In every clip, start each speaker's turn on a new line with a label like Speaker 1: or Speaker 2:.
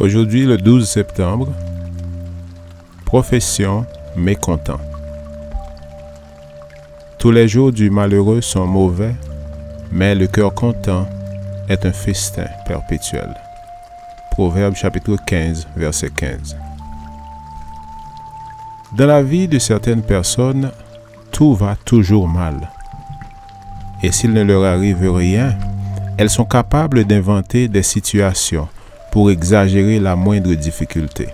Speaker 1: Aujourd'hui, le 12 septembre, profession mécontent. Tous les jours du malheureux sont mauvais, mais le cœur content est un festin perpétuel. Proverbe chapitre 15, verset 15. Dans la vie de certaines personnes, tout va toujours mal. Et s'il ne leur arrive rien, elles sont capables d'inventer des situations pour exagérer la moindre difficulté.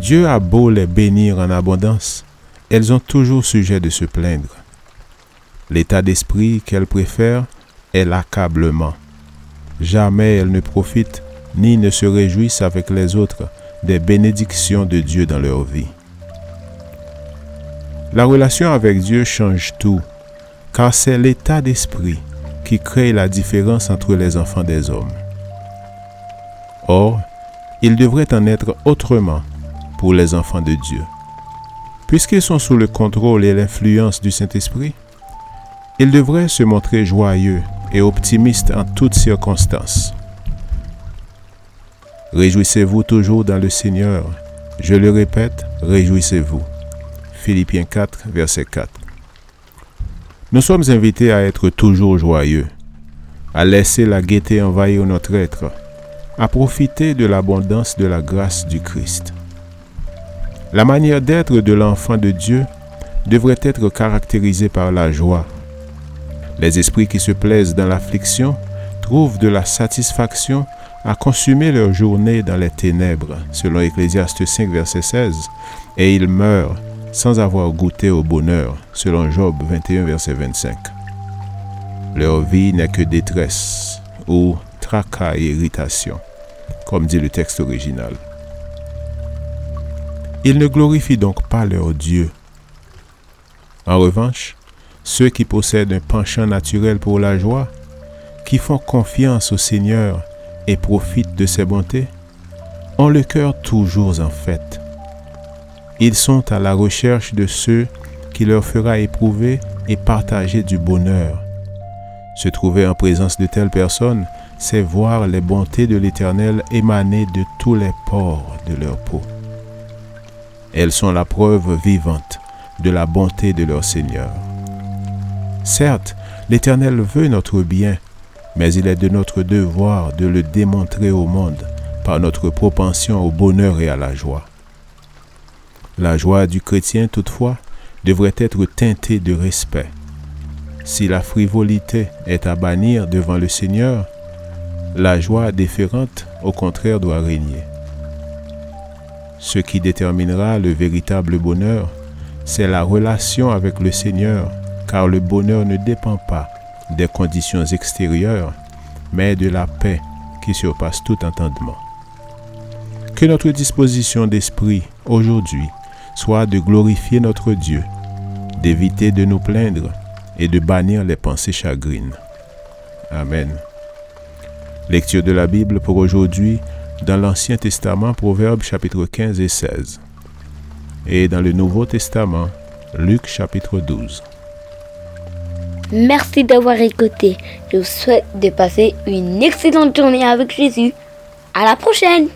Speaker 1: Dieu a beau les bénir en abondance, elles ont toujours sujet de se plaindre. L'état d'esprit qu'elles préfèrent est l'accablement. Jamais elles ne profitent ni ne se réjouissent avec les autres des bénédictions de Dieu dans leur vie. La relation avec Dieu change tout, car c'est l'état d'esprit qui crée la différence entre les enfants des hommes. Or, il devrait en être autrement pour les enfants de Dieu. Puisqu'ils sont sous le contrôle et l'influence du Saint-Esprit, ils devraient se montrer joyeux et optimistes en toutes circonstances. Réjouissez-vous toujours dans le Seigneur. Je le répète, réjouissez-vous. Philippiens 4, verset 4. Nous sommes invités à être toujours joyeux, à laisser la gaieté envahir notre être, à profiter de l'abondance de la grâce du Christ. La manière d'être de l'enfant de Dieu devrait être caractérisée par la joie. Les esprits qui se plaisent dans l'affliction trouvent de la satisfaction à consumer leur journée dans les ténèbres, selon Ecclésiaste 5, verset 16, et ils meurent sans avoir goûté au bonheur, selon Job 21, verset 25. Leur vie n'est que détresse ou tracas et irritation comme dit le texte original. Ils ne glorifient donc pas leur Dieu. En revanche, ceux qui possèdent un penchant naturel pour la joie, qui font confiance au Seigneur et profitent de ses bontés, ont le cœur toujours en fête. Ils sont à la recherche de ceux qui leur fera éprouver et partager du bonheur. Se trouver en présence de telles personnes c'est voir les bontés de l'Éternel émaner de tous les pores de leur peau. Elles sont la preuve vivante de la bonté de leur Seigneur. Certes, l'Éternel veut notre bien, mais il est de notre devoir de le démontrer au monde par notre propension au bonheur et à la joie. La joie du chrétien, toutefois, devrait être teintée de respect. Si la frivolité est à bannir devant le Seigneur, la joie déférente, au contraire, doit régner. Ce qui déterminera le véritable bonheur, c'est la relation avec le Seigneur, car le bonheur ne dépend pas des conditions extérieures, mais de la paix qui surpasse tout entendement. Que notre disposition d'esprit aujourd'hui soit de glorifier notre Dieu, d'éviter de nous plaindre et de bannir les pensées chagrines. Amen. Lecture de la Bible pour aujourd'hui dans l'Ancien Testament, Proverbes chapitre 15 et 16. Et dans le Nouveau Testament, Luc chapitre 12.
Speaker 2: Merci d'avoir écouté. Je vous souhaite de passer une excellente journée avec Jésus. À la prochaine!